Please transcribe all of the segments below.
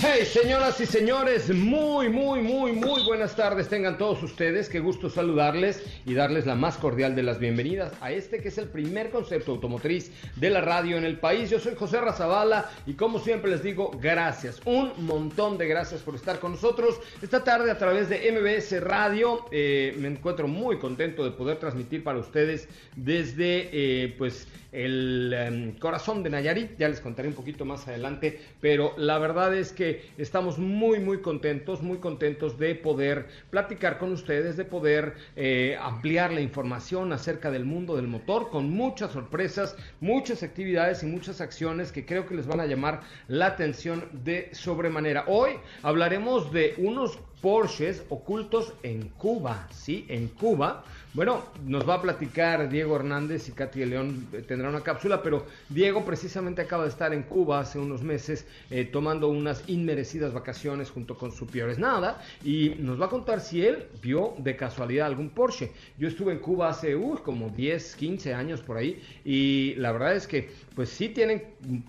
Hey, señoras y señores, muy, muy, muy, muy buenas tardes. Tengan todos ustedes. Qué gusto saludarles y darles la más cordial de las bienvenidas a este que es el primer concepto automotriz de la radio en el país. Yo soy José Razabala y como siempre les digo, gracias. Un montón de gracias por estar con nosotros esta tarde a través de MBS Radio. Eh, me encuentro muy contento de poder transmitir para ustedes desde, eh, pues, el em, corazón de Nayarit. Ya les contaré un poquito más adelante, pero la verdad es que estamos muy, muy contentos, muy contentos de poder platicar con ustedes, de poder eh, ampliar la información acerca del mundo del motor con muchas sorpresas, muchas actividades y muchas acciones que creo que les van a llamar la atención de sobremanera. Hoy hablaremos de unos Porsches ocultos en Cuba, ¿sí? En Cuba bueno, nos va a platicar Diego Hernández y Katy León eh, tendrá una cápsula, pero Diego precisamente acaba de estar en Cuba hace unos meses eh, tomando unas inmerecidas vacaciones junto con su Piores Nada y nos va a contar si él vio de casualidad algún Porsche. Yo estuve en Cuba hace como 10, 15 años por ahí y la verdad es que pues sí tienen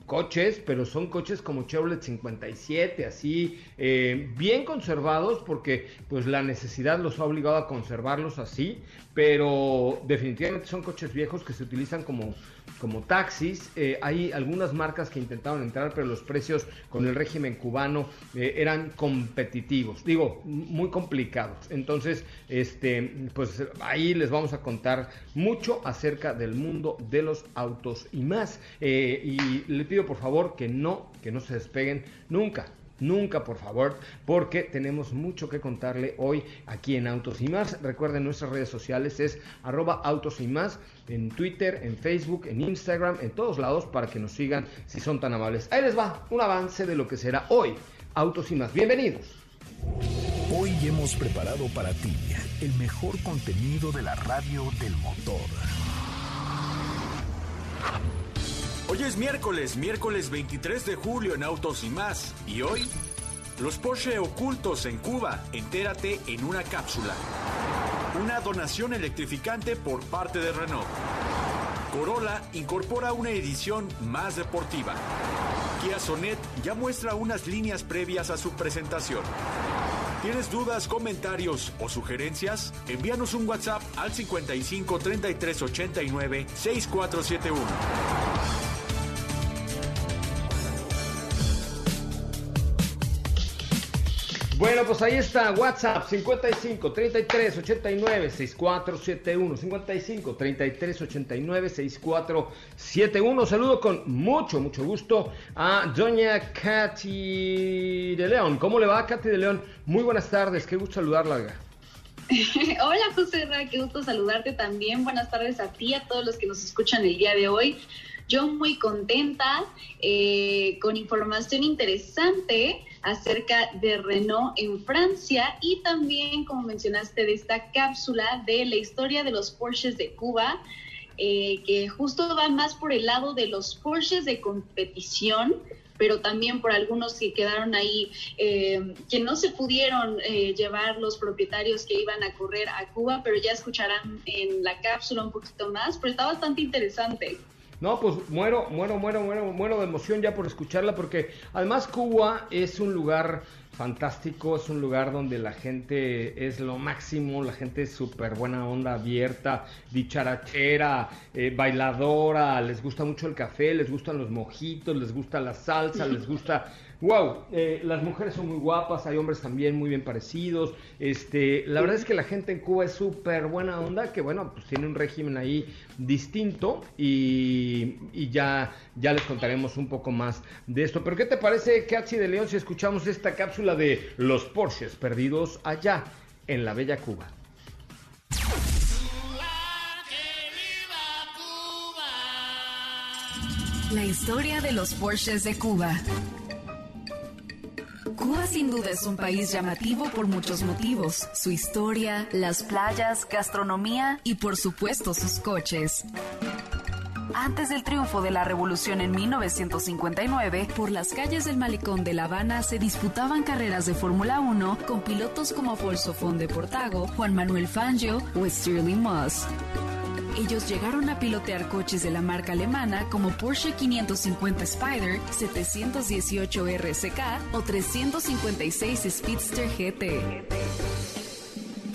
coches, pero son coches como Chevrolet 57, así eh, bien conservados porque pues la necesidad los ha obligado a conservarlos así pero definitivamente son coches viejos que se utilizan como, como taxis. Eh, hay algunas marcas que intentaron entrar, pero los precios con el régimen cubano eh, eran competitivos, digo, muy complicados. Entonces, este, pues ahí les vamos a contar mucho acerca del mundo de los autos y más. Eh, y le pido por favor que no, que no se despeguen nunca nunca, por favor, porque tenemos mucho que contarle hoy aquí en Autos y más. Recuerden nuestras redes sociales es arroba autos y más en Twitter, en Facebook, en Instagram, en todos lados para que nos sigan si son tan amables. Ahí les va un avance de lo que será hoy Autos y más. Bienvenidos. Hoy hemos preparado para ti el mejor contenido de la radio del motor. Hoy es miércoles, miércoles 23 de julio en Autos y más. Y hoy, los Porsche ocultos en Cuba. Entérate en una cápsula. Una donación electrificante por parte de Renault. Corolla incorpora una edición más deportiva. Kia Sonet ya muestra unas líneas previas a su presentación. ¿Tienes dudas, comentarios o sugerencias? Envíanos un WhatsApp al 55 33 89 6471. Bueno, pues ahí está, WhatsApp 55 33 89 6471 55 33 89 6471. Saludo con mucho, mucho gusto a doña Katy de León. ¿Cómo le va, Katy de León? Muy buenas tardes, qué gusto saludarla. Hola José Ra, qué gusto saludarte también. Buenas tardes a ti, a todos los que nos escuchan el día de hoy. Yo muy contenta, eh, con información interesante acerca de Renault en Francia y también, como mencionaste, de esta cápsula de la historia de los Porsches de Cuba, eh, que justo va más por el lado de los Porsches de competición, pero también por algunos que quedaron ahí, eh, que no se pudieron eh, llevar los propietarios que iban a correr a Cuba, pero ya escucharán en la cápsula un poquito más, pero está bastante interesante. No, pues muero, muero, muero, muero, muero de emoción ya por escucharla, porque además Cuba es un lugar fantástico, es un lugar donde la gente es lo máximo, la gente es súper buena onda, abierta, dicharachera, eh, bailadora, les gusta mucho el café, les gustan los mojitos, les gusta la salsa, les gusta Wow, eh, las mujeres son muy guapas, hay hombres también muy bien parecidos. Este, la verdad es que la gente en Cuba es súper buena onda, que bueno, pues tiene un régimen ahí distinto y, ya, ya les contaremos un poco más de esto. Pero ¿qué te parece, Katsi de León, si escuchamos esta cápsula de los Porsches perdidos allá en la bella Cuba? La historia de los Porsches de Cuba. Cuba sin duda es un país llamativo por muchos motivos. Su historia, las playas, gastronomía y por supuesto sus coches. Antes del triunfo de la revolución en 1959, por las calles del malecón de La Habana se disputaban carreras de Fórmula 1 con pilotos como Afonso Fonde Portago, Juan Manuel Fangio o Stirling Moss ellos llegaron a pilotear coches de la marca alemana como Porsche 550 Spider, 718 RSK o 356 Speedster GT.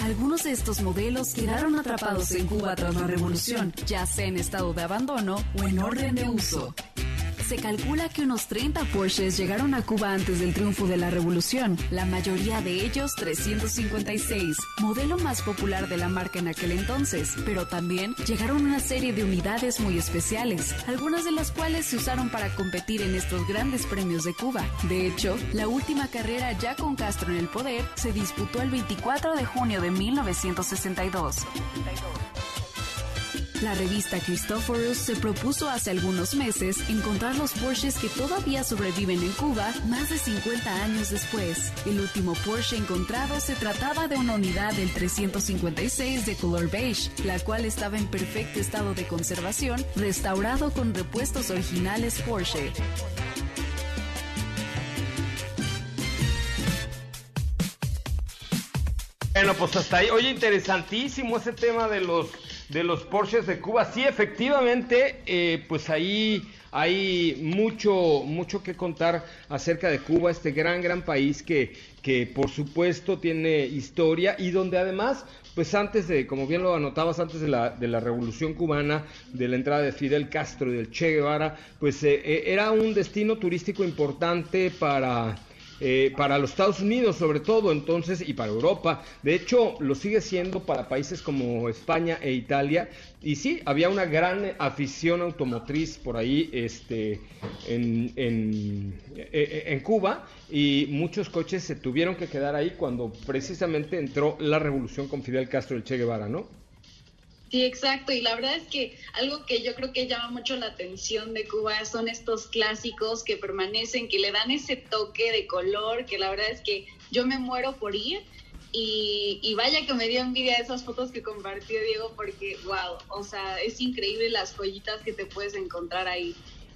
Algunos de estos modelos quedaron atrapados en Cuba tras la revolución, ya sea en estado de abandono o en orden de uso. Se calcula que unos 30 Porsches llegaron a Cuba antes del triunfo de la revolución, la mayoría de ellos 356, modelo más popular de la marca en aquel entonces, pero también llegaron una serie de unidades muy especiales, algunas de las cuales se usaron para competir en estos grandes premios de Cuba. De hecho, la última carrera ya con Castro en el poder se disputó el 24 de junio de 1962. La revista Christophorus se propuso hace algunos meses encontrar los Porsches que todavía sobreviven en Cuba más de 50 años después. El último Porsche encontrado se trataba de una unidad del 356 de color beige, la cual estaba en perfecto estado de conservación, restaurado con repuestos originales Porsche. Bueno, pues hasta ahí. Oye, interesantísimo ese tema de los de los Porsches de Cuba. Sí, efectivamente, eh, pues ahí hay mucho, mucho que contar acerca de Cuba, este gran, gran país que, que por supuesto tiene historia y donde además, pues antes de, como bien lo anotabas, antes de la, de la revolución cubana, de la entrada de Fidel Castro y del Che Guevara, pues eh, eh, era un destino turístico importante para eh, para los Estados Unidos sobre todo entonces y para Europa. De hecho, lo sigue siendo para países como España e Italia. Y sí, había una gran afición automotriz por ahí este, en, en, eh, eh, en Cuba y muchos coches se tuvieron que quedar ahí cuando precisamente entró la revolución con Fidel Castro y el Che Guevara, ¿no? Sí, exacto. Y la verdad es que algo que yo creo que llama mucho la atención de Cuba son estos clásicos que permanecen, que le dan ese toque de color, que la verdad es que yo me muero por ir. Y, vaya que me dio envidia esas fotos que compartió Diego porque, wow, o sea, es increíble las joyitas que te puedes encontrar ahí.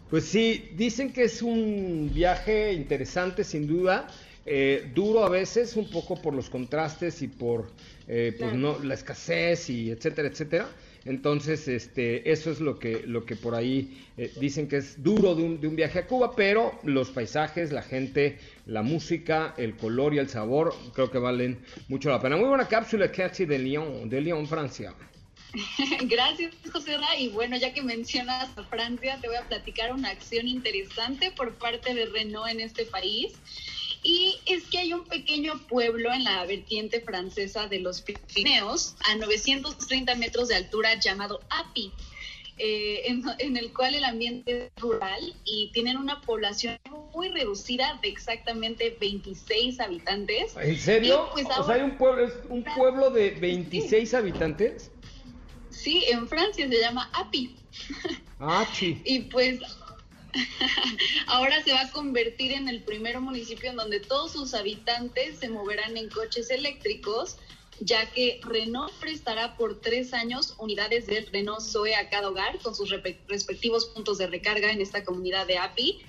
Pues sí, dicen que es un viaje interesante sin duda, eh, duro a veces, un poco por los contrastes y por eh, pues no, la escasez y etcétera, etcétera. Entonces, este, eso es lo que, lo que por ahí eh, dicen que es duro de un, de un, viaje a Cuba, pero los paisajes, la gente, la música, el color y el sabor, creo que valen mucho la pena. Muy buena cápsula, Cathy, de Lyon, de Lyon, Francia. Gracias, José Ra. Y bueno, ya que mencionas a Francia, te voy a platicar una acción interesante por parte de Renault en este país. Y es que hay un pequeño pueblo en la vertiente francesa de los Pirineos, a 930 metros de altura, llamado Api. Eh, en, el cual el ambiente es rural y tienen una población muy reducida de exactamente 26 habitantes. ¿En serio? Pues, o sea, hay un pueblo, un pueblo de 26 habitantes. Sí, en Francia se llama Api. Ah, sí. y pues Ahora se va a convertir en el primer municipio en donde todos sus habitantes se moverán en coches eléctricos, ya que Renault prestará por tres años unidades del Renault Zoe a cada hogar con sus respectivos puntos de recarga en esta comunidad de API.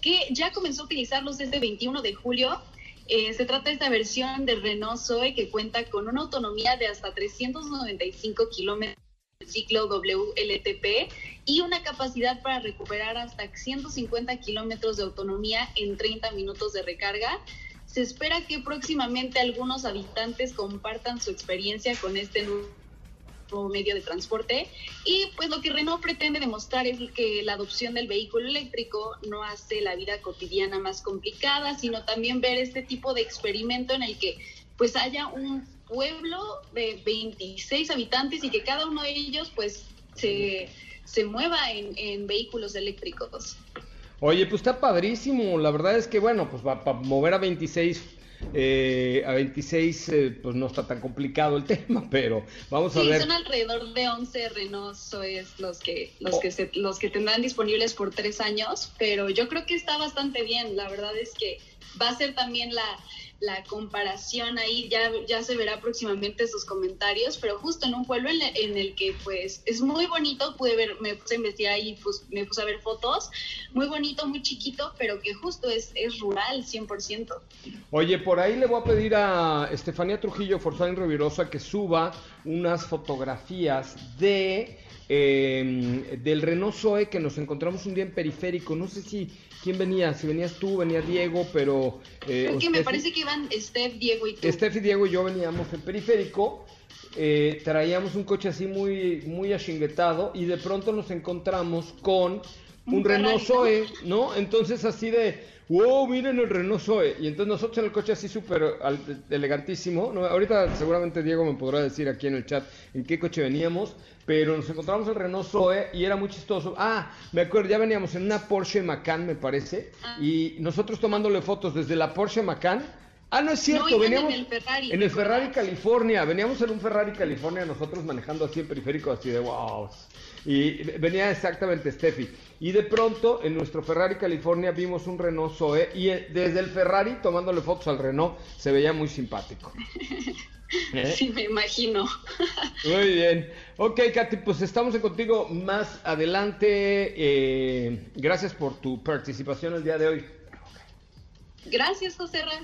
que ya comenzó a utilizarlos desde 21 de julio. Eh, se trata de esta versión del Renault Zoe que cuenta con una autonomía de hasta 395 kilómetros ciclo WLTP y una capacidad para recuperar hasta 150 kilómetros de autonomía en 30 minutos de recarga. Se espera que próximamente algunos habitantes compartan su experiencia con este nuevo medio de transporte y pues lo que Renault pretende demostrar es que la adopción del vehículo eléctrico no hace la vida cotidiana más complicada, sino también ver este tipo de experimento en el que pues haya un pueblo de 26 habitantes y que cada uno de ellos pues se, se mueva en, en vehículos eléctricos. Oye, pues está padrísimo. La verdad es que, bueno, pues para mover a 26, eh, a 26, eh, pues no está tan complicado el tema, pero vamos a sí, ver. son alrededor de 11 Renault es los que, los, que se, los que tendrán disponibles por tres años, pero yo creo que está bastante bien. La verdad es que va a ser también la, la comparación ahí, ya, ya se verá próximamente sus comentarios, pero justo en un pueblo en, en, el que pues es muy bonito, pude ver, me puse a investigar y pues, me puse a ver fotos, muy bonito, muy chiquito, pero que justo es, es rural 100%. Oye, por ahí le voy a pedir a Estefanía Trujillo Forzán Revirosa que suba unas fotografías de... Eh, del Renault Zoe que nos encontramos un día en periférico, no sé si quién venía, si venías tú, venía Diego, pero... Eh, Creo que me parece que iban Steph, Diego y tú. Steph y Diego y yo veníamos en periférico, eh, traíamos un coche así muy, muy achinguetado y de pronto nos encontramos con un, un Renault Zoe. ¿no? Entonces así de, wow, miren el Renault Zoe. Y entonces nosotros en el coche así súper elegantísimo, ¿no? ahorita seguramente Diego me podrá decir aquí en el chat en qué coche veníamos, pero nos encontramos el Renault Zoe y era muy chistoso. Ah, me acuerdo, ya veníamos en una Porsche Macan, me parece, ah. y nosotros tomándole fotos desde la Porsche Macan. Ah, no es cierto, no, veníamos en el Ferrari, en el Ferrari California, veníamos en un Ferrari California nosotros manejando así en periférico, así de wow. Y venía exactamente Steffi. Y de pronto en nuestro Ferrari California vimos un Renault Zoe y desde el Ferrari tomándole fotos al Renault se veía muy simpático. ¿Eh? Sí, me imagino. Muy bien. Ok, Katy, pues estamos contigo más adelante. Eh, gracias por tu participación el día de hoy. Gracias, José Ra.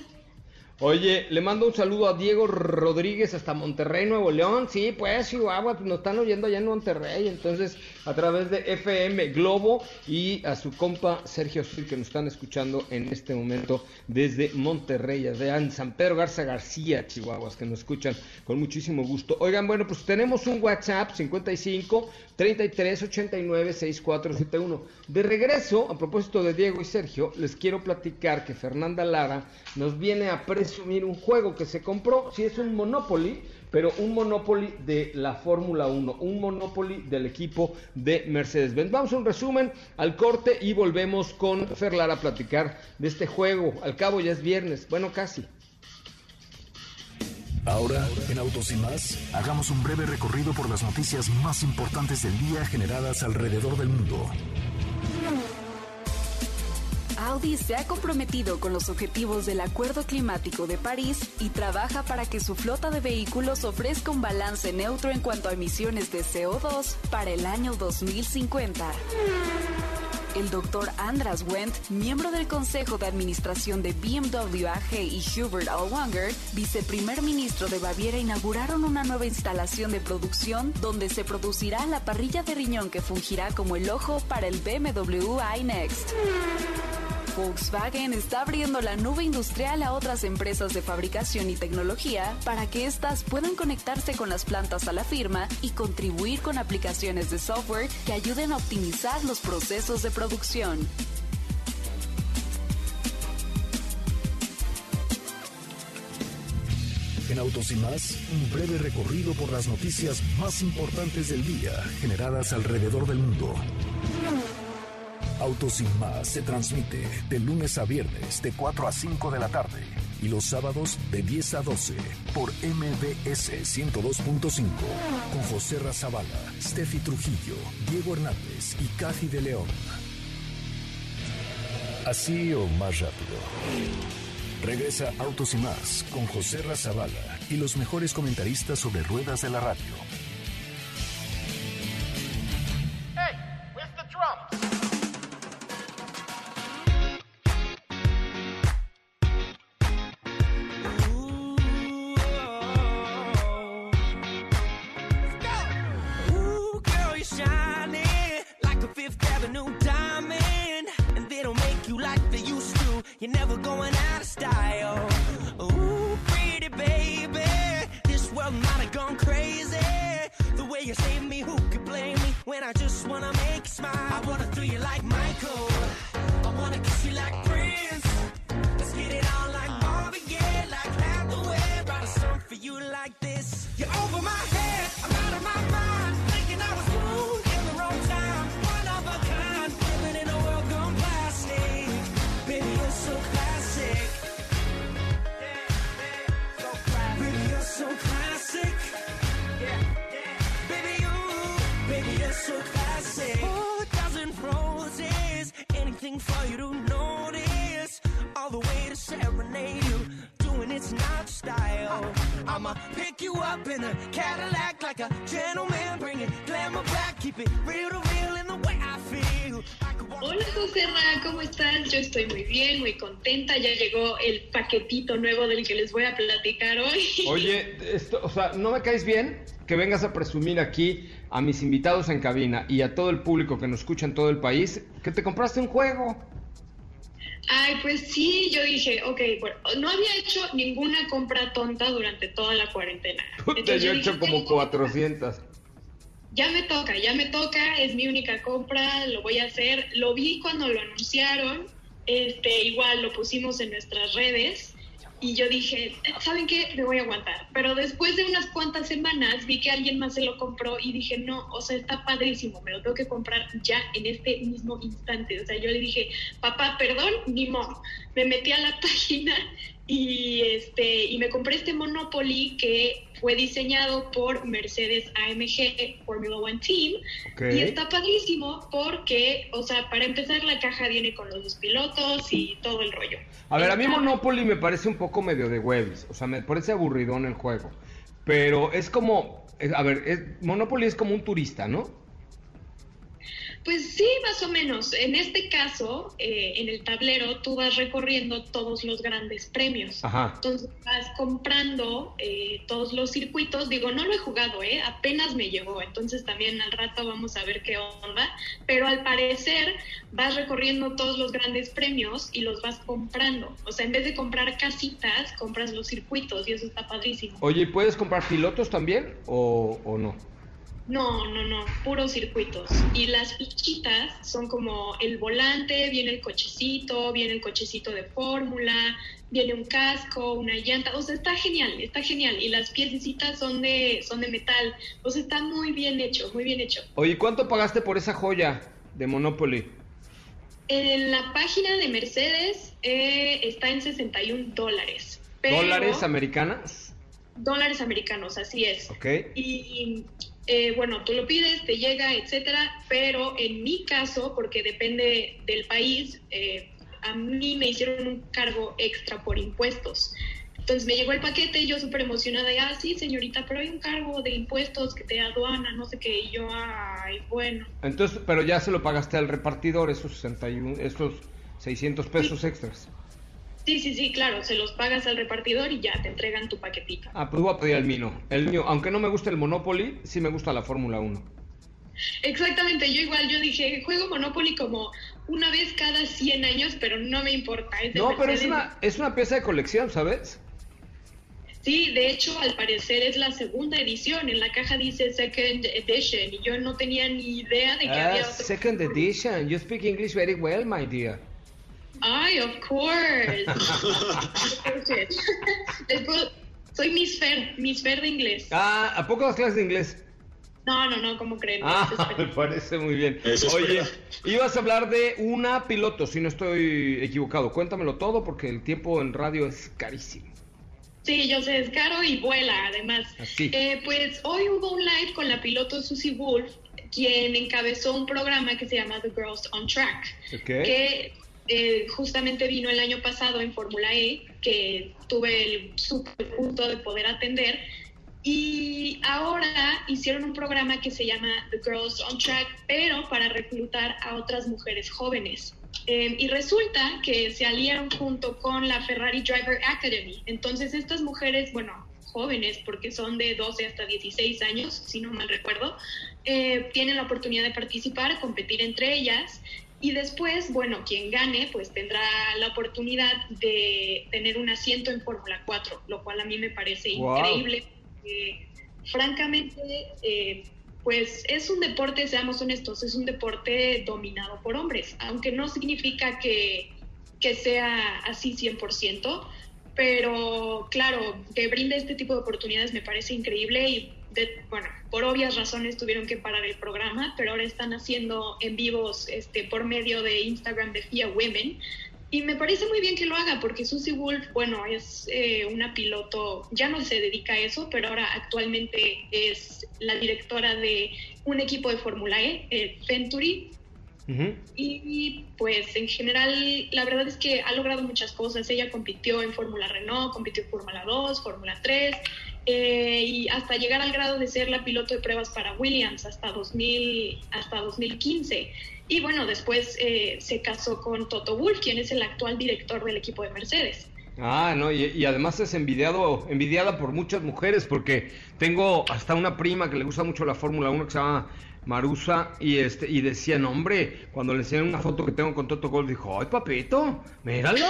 Oye, le mando un saludo a Diego Rodríguez hasta Monterrey, Nuevo León. Sí, pues Chihuahua, nos están oyendo allá en Monterrey. Entonces, a través de FM Globo y a su compa Sergio Sil, que nos están escuchando en este momento desde Monterrey, en San Pedro Garza García, Chihuahuas, que nos escuchan con muchísimo gusto. Oigan, bueno, pues tenemos un WhatsApp 55 33 89 6471. De regreso, a propósito de Diego y Sergio, les quiero platicar que Fernanda Lara nos viene a presumir un juego que se compró, si es un Monopoly, pero un Monopoly de la Fórmula 1, un Monopoly del equipo de Mercedes-Benz. Vamos a un resumen al corte y volvemos con Fer Lara a platicar de este juego. Al cabo ya es viernes, bueno, casi. Ahora, en Autos y más, hagamos un breve recorrido por las noticias más importantes del día generadas alrededor del mundo. Audi se ha comprometido con los objetivos del Acuerdo Climático de París y trabaja para que su flota de vehículos ofrezca un balance neutro en cuanto a emisiones de CO2 para el año 2050. El doctor Andras Wendt, miembro del Consejo de Administración de BMW AG y Hubert Allwanger, viceprimer ministro de Baviera, inauguraron una nueva instalación de producción donde se producirá la parrilla de riñón que fungirá como el ojo para el BMW iNext. Volkswagen está abriendo la nube industrial a otras empresas de fabricación y tecnología para que éstas puedan conectarse con las plantas a la firma y contribuir con aplicaciones de software que ayuden a optimizar los procesos de producción. En Autos y más, un breve recorrido por las noticias más importantes del día generadas alrededor del mundo. Autos sin más se transmite de lunes a viernes de 4 a 5 de la tarde y los sábados de 10 a 12 por MBS 102.5 con José Razabala, Steffi Trujillo, Diego Hernández y Cathy de León. Así o más rápido. Regresa Autos y más con José Razabala y los mejores comentaristas sobre ruedas de la radio. Serenade you, doing it's not style. I'ma pick you up in a Cadillac like a gentleman, bring it glamour back, keep it real to real in the way I feel. I could walk Hola José Ra, ¿cómo estás? Yo estoy muy bien, muy contenta. Ya llegó el paquetito nuevo del que les voy a platicar hoy. Oye, esto, o sea, ¿no me caes bien que vengas a presumir aquí a mis invitados en cabina y a todo el público que nos escucha en todo el país que te compraste un juego? Ay, pues sí, yo dije, ok, bueno, no había hecho ninguna compra tonta durante toda la cuarentena. Entonces yo he dije, hecho como "Tengo- 400. Ya me toca, ya me toca, es mi única compra, lo voy a hacer. Lo vi cuando lo anunciaron, este, igual lo pusimos en nuestras redes y yo dije, ¿saben qué? Me voy a aguantar. Pero después de unas cuantas semanas vi que alguien más se lo compró y dije, no, o sea, está padrísimo, me lo tengo que comprar ya en este mismo instante. O sea, yo le dije, papá, perdón, ni modo. Me metí a la página y este y me compré este Monopoly que fue diseñado por Mercedes AMG Formula One Team y está padrísimo porque, o sea, para empezar la caja viene con los dos pilotos y todo el rollo. A ver, a mí Monopoly me parece un poco medio de huevis, o sea, me parece aburridón el juego. Pero es como, a ver, es- Monopoly es como un turista, ¿no? Pues sí, más o menos. En este caso, eh, en el tablero, tú vas recorriendo todos los grandes premios. Ajá. Entonces vas comprando eh, todos los circuitos. Digo, no lo he jugado, ¿eh? Apenas me llegó. Entonces también al rato vamos a ver qué onda. Pero al parecer vas recorriendo todos los grandes premios y los vas comprando. O sea, en vez de comprar casitas, compras los circuitos y eso está padrísimo. Oye, ¿y ¿puedes comprar pilotos también o, o no? No, no, no, puros circuitos. Y las fichitas son como el volante, viene el cochecito, viene el cochecito de fórmula, viene un casco, una llanta. O sea, está genial, está genial. Y las piececitas son de, son de metal. O sea, está muy bien hecho, muy bien hecho. Oye, ¿cuánto pagaste por esa joya de Monopoly? En la página de Mercedes eh, está en 61 dólares. Pero- ¿Dólares americanas? Dólares americanos, así es. Ok. Y eh, bueno, tú lo pides, te llega, etcétera, pero en mi caso, porque depende del país, eh, a mí me hicieron un cargo extra por impuestos. Entonces me llegó el paquete y yo súper emocionada, y, ah, sí, señorita, pero hay un cargo de impuestos que te aduana, no sé qué, y yo, ay, bueno. Entonces, pero ya se lo pagaste al repartidor, esos 61, esos 600 pesos extras. Sí, sí, sí, claro, se los pagas al repartidor y ya te entregan tu paquetito. Ah, pues voy a pedir el mío. El mío, aunque no me gusta el Monopoly, sí me gusta la Fórmula 1. Exactamente, yo igual, yo dije, juego Monopoly como una vez cada 100 años, pero no me importa. es No, pero es una, es una pieza de colección, ¿sabes? Sí, de hecho, al parecer es la segunda edición. En la caja dice Second Edition y yo no tenía ni idea de que Ah, había otro. second edition. You speak English very well, my dear. Ay, of course. Soy Miss Fer, Miss Fer de inglés. Ah, ¿a poco das clases de inglés? No, no, no, ¿cómo creen? Ah, me parece muy bien. Oye, ibas a hablar de una piloto, si no estoy equivocado. Cuéntamelo todo porque el tiempo en radio es carísimo. Sí, yo sé, es caro y vuela, además. Así. Eh, pues hoy hubo un live con la piloto Susie Wolf, quien encabezó un programa que se llama The Girls on Track, Ok. que eh, justamente vino el año pasado en Fórmula E, que tuve el super de poder atender. Y ahora hicieron un programa que se llama The Girls on Track, pero para reclutar a otras mujeres jóvenes. Eh, y resulta que se aliaron junto con la Ferrari Driver Academy. Entonces estas mujeres, bueno, jóvenes, porque son de 12 hasta 16 años, si no mal recuerdo, eh, tienen la oportunidad de participar, competir entre ellas y después, bueno, quien gane pues tendrá la oportunidad de tener un asiento en Fórmula 4, lo cual a mí me parece Wow. increíble. porque, francamente, eh, pues es un deporte, seamos honestos, es un deporte dominado por hombres, aunque no significa que, que sea así 100%, pero claro, que brinde este tipo de oportunidades me parece increíble y bueno, por obvias razones tuvieron que parar el programa, pero ahora están haciendo en vivos este, por medio de Instagram de FIA Women. Y me parece muy bien que lo haga porque Susie Wolf, bueno, es eh, una piloto, ya no se dedica a eso, pero ahora actualmente es la directora de un equipo de Fórmula E, eh, Venturi, y pues en general la verdad es que ha logrado muchas cosas. Ella compitió en Fórmula Renault, compitió en Fórmula 2, Fórmula 3 eh, y hasta llegar al grado de ser la piloto de pruebas para Williams hasta, 2000, hasta 2015. Y bueno, después eh, se casó con Toto Wolff, quien es el actual director del equipo de Mercedes. Ah, no, y, y además es envidiado, envidiada por muchas mujeres, porque tengo hasta una prima que le gusta mucho la Fórmula 1 que se llama Marusa, y este, y decía, hombre, cuando le enseñaron una foto que tengo con Toto Golf, dijo, ay papito, míralo,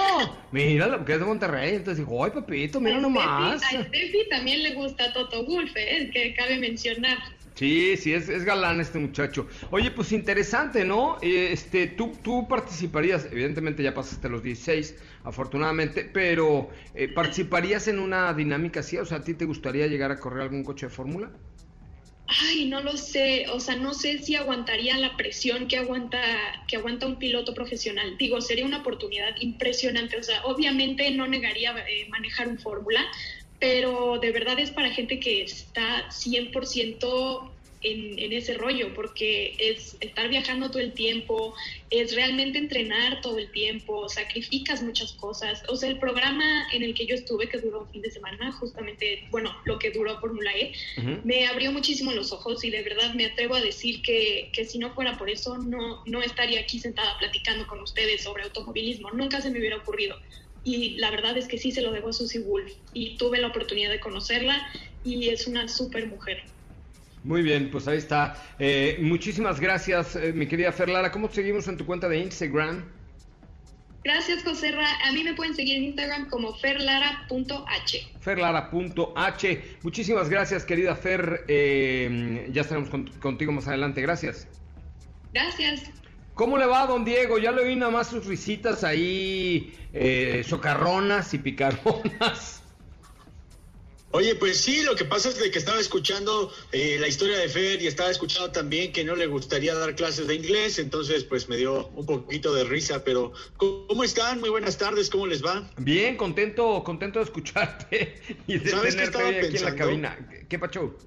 míralo, porque es de Monterrey, entonces dijo, ay papito, mira nomás. A Steffi también le gusta Toto Wolff, eh, que cabe mencionar. Sí, sí, es, es galán este muchacho. Oye, pues interesante, ¿no? Eh, Este, tú, tú participarías, evidentemente ya pasaste los 16, afortunadamente, pero eh, ¿participarías en una dinámica así? O sea, ¿a ti te gustaría llegar a correr algún coche de fórmula? Ay, no lo sé, o sea, no sé si aguantaría la presión que aguanta que aguanta un piloto profesional. Digo, sería una oportunidad impresionante, o sea, obviamente no negaría eh, manejar un fórmula, pero de verdad es para gente que está 100% en, en ese rollo, porque es estar viajando todo el tiempo, es realmente entrenar todo el tiempo, sacrificas muchas cosas. O sea, el programa en el que yo estuve, que duró un fin de semana, justamente, bueno, lo que duró Fórmula E, Ujú. me abrió muchísimo los ojos y de verdad me atrevo a decir que, que si no fuera por eso no, no estaría aquí sentada platicando con ustedes sobre automovilismo. Nunca se me hubiera ocurrido. Y la verdad es que sí se lo debo a Susie Wolf y tuve la oportunidad de conocerla y es una súper mujer. Muy bien, pues ahí está. Eh, muchísimas gracias, eh, mi querida Ferlara. ¿Cómo te seguimos en tu cuenta de Instagram? Gracias, José Ra. A mí me pueden seguir en Instagram como ferlara.h. ferlara.h. Muchísimas gracias, querida Fer. Eh, ya estaremos con- contigo más adelante. Gracias. Gracias. ¿Cómo le va, don Diego? Ya le oí nada más sus risitas ahí, eh, socarronas y picaronas. Oye, pues sí, lo que pasa es de que estaba escuchando eh, la historia de Fer y estaba escuchando también que no le gustaría dar clases de inglés, entonces pues me dio un poquito de risa, pero ¿cómo están? Muy buenas tardes, ¿cómo les va? Bien, contento, contento de escucharte y de ¿Sabes qué tenerte estaba aquí en la pensando? cabina. ¿Qué, pacho?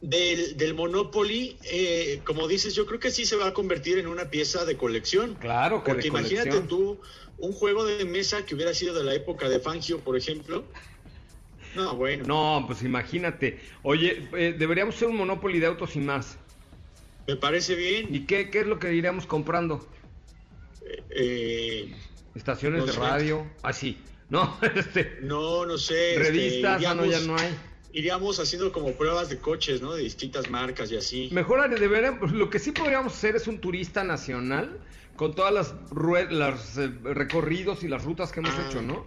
Del, del Monopoly, eh, como dices, yo creo que sí se va a convertir en una pieza de colección. Claro que Porque imagínate colección. tú un juego de mesa que hubiera sido de la época de Fangio, por ejemplo. No, bueno. No, pues imagínate. Oye, eh, deberíamos ser un Monopoly de autos y más. Me parece bien. ¿Y qué, qué es lo que iríamos comprando? Eh, Estaciones No de sé. radio. Así. No, este, no, no sé. este, revistas, ah, no, ya no hay. Iríamos haciendo como pruebas de coches, ¿no? De distintas marcas y así. Mejor deberíamos- lo que sí podríamos hacer es un turista nacional con todas las, las eh, recorridos y las rutas que hemos Ah. hecho, ¿no?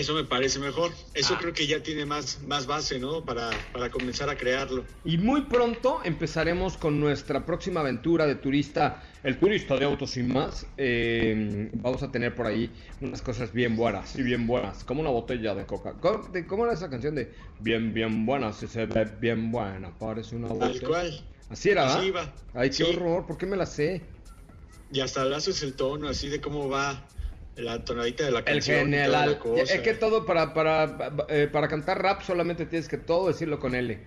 Eso me parece mejor. Eso Ah. creo que ya tiene más, más base, ¿no? Para, para comenzar a crearlo. Y muy pronto empezaremos con nuestra próxima aventura de turista, el turista de autos y más. Eh, vamos a tener por ahí unas cosas bien buenas y bien buenas, como una botella de coca. ¿Cómo, de- cómo era esa canción de bien, bien buena? Si se ve bien buena, parece una Tal botella. cual. Así era, Así ¿verdad? iba. Ay, qué Sí. horror, ¿por qué me la sé? Y hasta haces el tono así de cómo va la tonadita de la El canción. general. la cosa. Es que todo para, para, eh, para cantar rap solamente tienes que todo decirlo con L.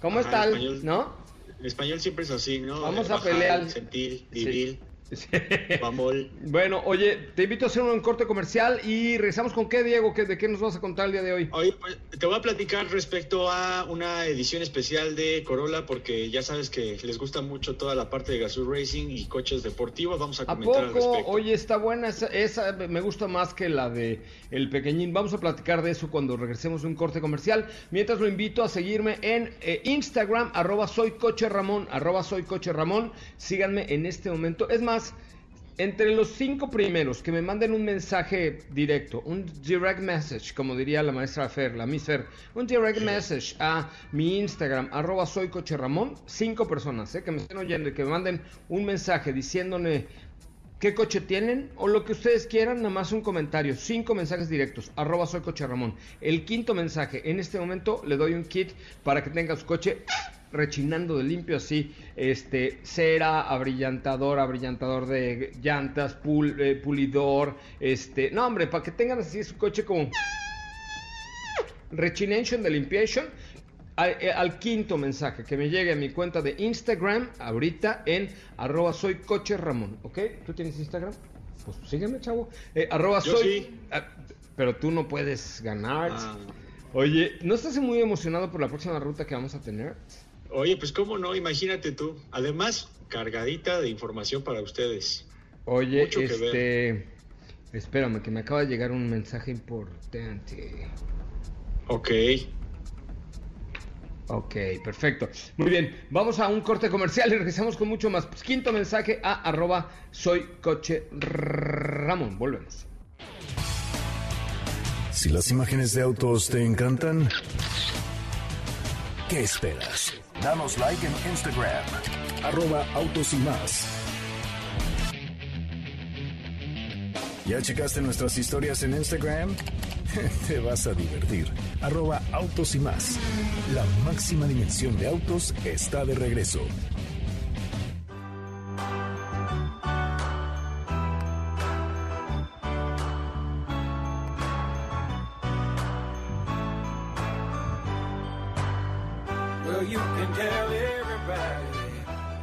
¿Cómo Ajá, está? el- español. ¿No? En español siempre es así, ¿no? Vamos Eh, a pelear. Sentir, Sí. Vamos. Bueno, oye, te invito a hacer un corte comercial y regresamos con qué, Diego, ¿Qué- ¿de qué nos vas a contar el día de hoy? Oye, pues, te voy a platicar respecto a una edición especial de Corolla, porque ya sabes que les gusta mucho toda la parte de Gazoo Racing y coches deportivos. Vamos a ¿A comentar al poco? respecto. Oye, está buena, esa, esa me gusta más que la de El Pequeñín. Vamos a platicar de eso cuando regresemos de un corte comercial. Mientras lo invito a seguirme en eh, Instagram, arroba soy coche Ramón, arroba soy coche Ramón. Síganme en este momento. Es más, entre los cinco primeros que me manden un mensaje directo, un direct message, como diría la maestra Fer, la Miss Fer, un direct message a mi Instagram, arroba soy coche Ramón, cinco personas, eh, que me estén oyendo y que me manden un mensaje diciéndome qué coche tienen o lo que ustedes quieran, nada más un comentario, cinco mensajes directos, arroba soy coche Ramón. El quinto mensaje, en este momento le doy un kit para que tenga su coche rechinando de limpio así, este, cera, abrillantador, abrillantador de llantas, pul- eh, pulidor, este, no hombre, para que tengan así su coche como rechination de limpiation. Al, eh, al quinto mensaje que me llegue a mi cuenta de Instagram ahorita en arroba soy coche Ramón, ¿ok? ¿Tú tienes Instagram? Pues sígueme, chavo. Eh, arroba Yo soy... sí. Ah, pero tú no puedes ganar. Ah. Oye, ¿no estás muy emocionado por la próxima ruta que vamos a tener? Oye, pues cómo no, imagínate tú. Además, cargadita de información para ustedes. Oye, Mucho que este... Espérame, que me acaba de llegar un mensaje importante. Ok. Ok, perfecto. Muy bien, vamos a un corte comercial y regresamos con mucho más. Pues, quinto mensaje a arroba soy coche Ramón. Volvemos. Si las imágenes de autos te encantan, ¿qué esperas? Danos like en Instagram, arroba autos y más. ¿Ya checaste nuestras historias en Instagram? Te vas a divertir. Arroba autos y más. La máxima dimensión de autos está de regreso. Well, you can tell everybody.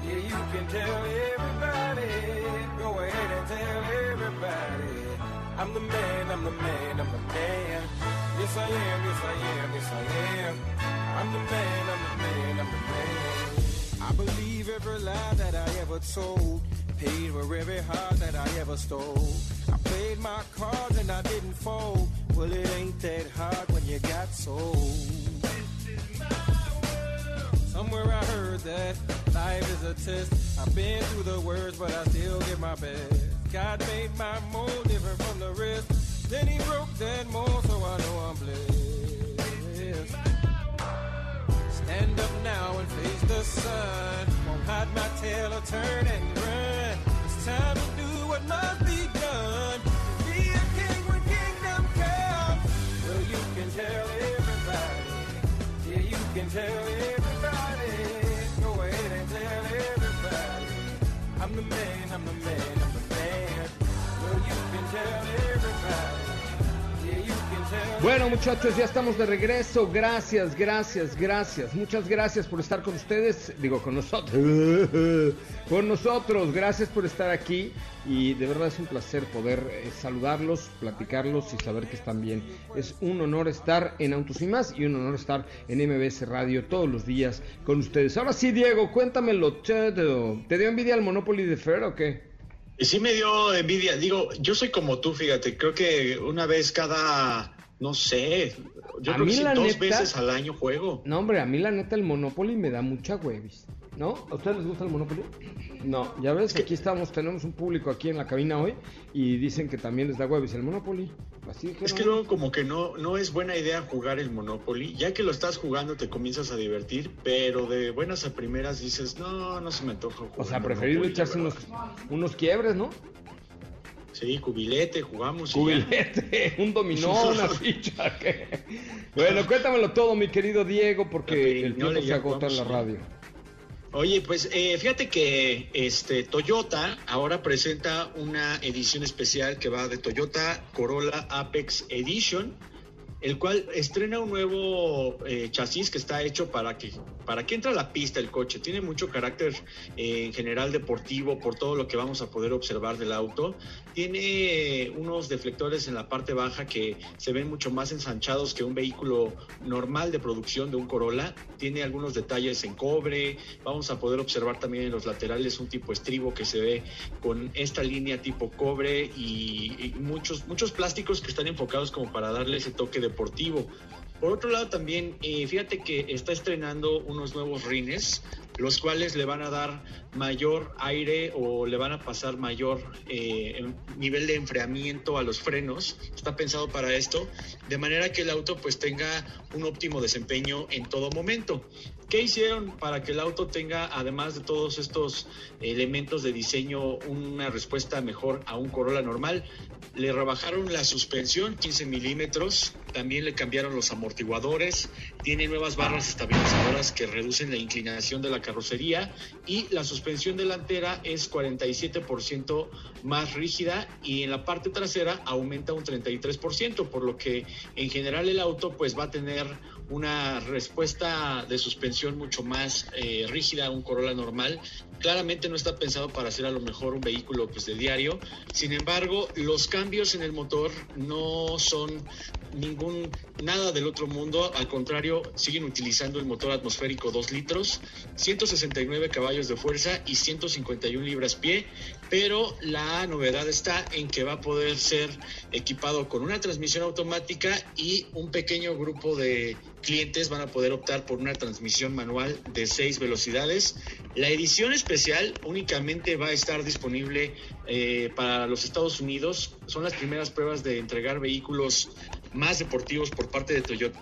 Yeah, you can tell everybody. Go ahead and tell everybody. I'm the man, I'm the man, I'm the man. Yes, I am, yes, I am, yes, I am. I'm the man, I'm the man, I'm the man. I believe every lie that I ever told. Paid for every heart that I ever stole. I played my cards and I didn't fold. Well, it ain't that hard when you got sold. Somewhere I heard that life is a test. I've been through the worst, but I still give my best. God made my mold different from the rest. Then he broke that mold, so I know I'm blessed. Stand up now and face the sun. Won't hide my tail or turn and run. It's time to do what must be done. Be a king when kingdom comes. Well, you can tell everybody. Yeah, you can tell everybody. The man, Bueno, muchachos, ya estamos de regreso. Gracias, gracias, gracias. Muchas gracias por estar con ustedes. Digo, con nosotros. Con nosotros. Gracias por estar aquí. Y de verdad es un placer poder eh, saludarlos, platicarlos y saber que están bien. Es un honor estar en Autos y Más y un honor estar en MBS Radio todos los días con ustedes. Ahora sí, Diego, cuéntamelo. ¿Te dio envidia el Monopoly de Fer o qué? Sí me dio envidia. Digo, yo soy como tú, fíjate. Creo que una vez cada, no sé, yo A creo mí que sí, la dos neta- veces al año juego. No, hombre, a mí la neta el Monopoly me da mucha huevis. ¿No? ¿A ustedes les gusta el Monopoly? No, ya ves, aquí estamos, tenemos un público aquí en la cabina hoy y dicen que también les da huevis el Monopoly. Así. Es que luego como que no, no es buena idea jugar el Monopoly. Ya que lo estás jugando te comienzas a divertir, pero de buenas a primeras dices, no, no se me antoja jugar. O sea, preferible echarse unos, verdad". unos quiebres, ¿no? Sí, cubilete, jugamos. Cubilete, un dominó, una ficha. ¿qué? Bueno, cuéntamelo todo, mi querido Diego, porque el tiempo se agota en la radio. Oye, pues eh, fíjate que este Toyota ahora presenta una edición especial que va de Toyota Corolla Apex Edition, el cual estrena un nuevo eh, chasis que está hecho para que ¿Para qué entra a la pista el coche? Tiene mucho carácter eh, en general deportivo por todo lo que vamos a poder observar del auto. Tiene unos deflectores en la parte baja que se ven mucho más ensanchados que un vehículo normal de producción de un Corolla. Tiene algunos detalles en cobre. Vamos a poder observar también en los laterales un tipo estribo que se ve con esta línea tipo cobre y, y muchos, muchos plásticos que están enfocados como para darle ese toque deportivo. Por otro lado también, eh, fíjate que está estrenando unos nuevos rines, los cuales le van a dar mayor aire o le van a pasar mayor eh, nivel de enfriamiento a los frenos. Está pensado para esto, de manera que el auto pues tenga un óptimo desempeño en todo momento. ¿Qué hicieron para que el auto tenga, además de todos estos elementos de diseño, una respuesta mejor a un Corolla normal? Le rebajaron la suspensión 15 milímetros, también le cambiaron los amortiguadores, tiene nuevas barras estabilizadoras que reducen la inclinación de la carrocería y la suspensión delantera es 47% más rígida y en la parte trasera aumenta un 33%, por lo que en general el auto pues va a tener una respuesta de suspensión mucho más eh, rígida a un Corolla normal. Claramente no está pensado para ser a lo mejor un vehículo pues, de diario. Sin embargo, los cambios en el motor no son ningún nada del otro mundo, al contrario, siguen utilizando el motor atmosférico 2 litros, 169 caballos de fuerza y 151 libras pie, pero la novedad está en que va a poder ser equipado con una transmisión automática y un pequeño grupo de clientes van a poder optar por una transmisión manual de 6 velocidades. La edición especial únicamente va a estar disponible eh, para los Estados Unidos. Son las primeras pruebas de entregar vehículos más deportivos por parte de Toyota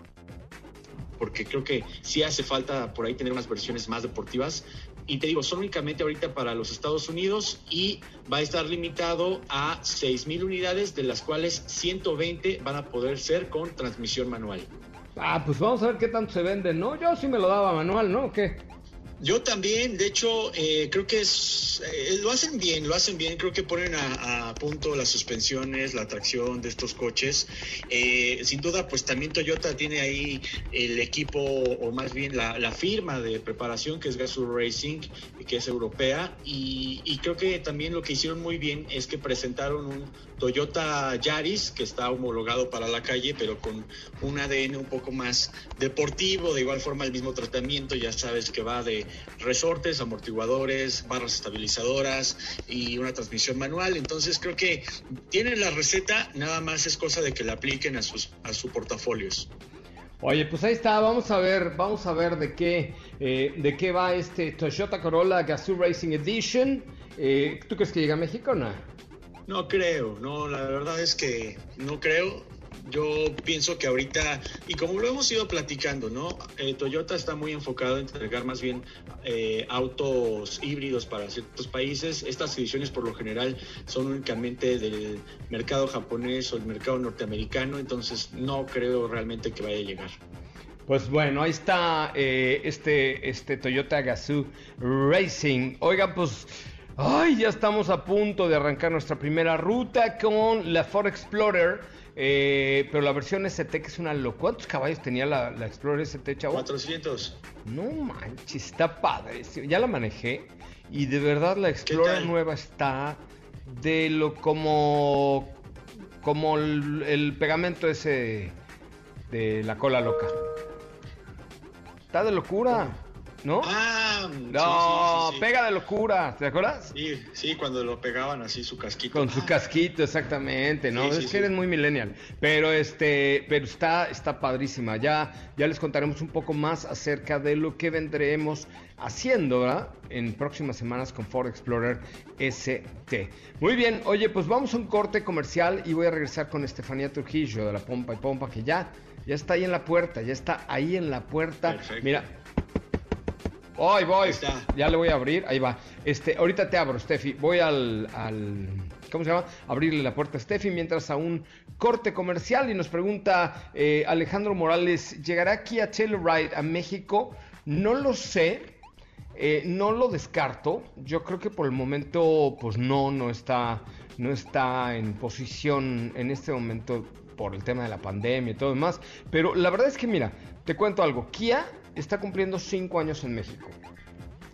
porque creo que sí hace falta por ahí tener unas versiones más deportivas. Y te digo, son únicamente ahorita para los Estados Unidos y va a estar limitado a 6.000 unidades, de las cuales 120 van a poder ser con transmisión manual. Ah, pues vamos a ver qué tanto se vende, ¿no? Yo sí me lo daba manual, ¿no? ¿O qué? Yo también, de hecho, eh, creo que es, eh, lo hacen bien, lo hacen bien, creo que ponen a, punto las suspensiones, la tracción de estos coches. Eh, sin duda, pues también Toyota tiene ahí el equipo, o más bien la, la firma de preparación, que es Gazoo Racing, que es europea, y, creo que también lo que hicieron muy bien es que presentaron un Toyota Yaris, que está homologado para la calle, pero con un ADN un poco más deportivo, de igual forma el mismo tratamiento, ya sabes que va de resortes, amortiguadores, barras estabilizadoras y una transmisión manual. Entonces creo que tienen la receta, nada más es cosa de que la apliquen a sus a sus portafolios. Oye, pues ahí está, vamos a ver, vamos a ver de qué, eh, de qué va este Toyota Corolla Gazoo Racing Edition. Eh, ¿Tú crees que llega a México o no? No creo, no, la verdad es que no creo. Yo pienso que ahorita, y como lo hemos ido platicando, ¿no? Eh, Toyota está muy enfocado en entregar más bien eh, autos híbridos para ciertos países. Estas ediciones por lo general son únicamente del mercado japonés o el mercado norteamericano, entonces no creo realmente que vaya a llegar. Pues bueno, ahí está eh, este, este Toyota Gazoo Racing. Oiga, pues... Ay, ya estamos a punto de arrancar nuestra primera ruta con la Ford Explorer, eh, pero la versión ST que es una locura. ¿Cuántos caballos tenía la, la Explorer ST, chavo? 400. No manches, está padre. Ya la manejé y de verdad la Explorer nueva está de lo como como el, el pegamento ese de la cola loca. Está de locura, ¿no? Ah, no, sí, sí, sí. pega de locura, ¿te acuerdas? Sí, sí, cuando lo pegaban así su casquito. Con su casquito, exactamente, ¿no? Es que eres muy millennial. Pero este, pero está, está padrísima. Ya, ya les contaremos un poco más acerca de lo que vendremos haciendo, ¿verdad? En próximas semanas con Ford Explorer ST. Muy bien, oye, pues vamos a un corte comercial y voy a regresar con Estefanía Trujillo de la Pompa y Pompa, que ya, ya está ahí en la puerta, ya está ahí en la puerta. Perfecto. Mira. Hoy voy. Está. Ya le voy a abrir. Ahí va. Este, ahorita te abro, Steffi. Voy al, al ¿cómo se llama? Abrirle la puerta a Steffi mientras a un corte comercial y nos pregunta eh, Alejandro Morales, ¿llegará aquí a Telluride a México? No lo sé. Eh, no lo descarto. Yo creo que por el momento, pues no, no está, no está en posición en este momento por el tema de la pandemia y todo demás. Pero la verdad es que, mira, te cuento algo. Kia está cumpliendo cinco años en México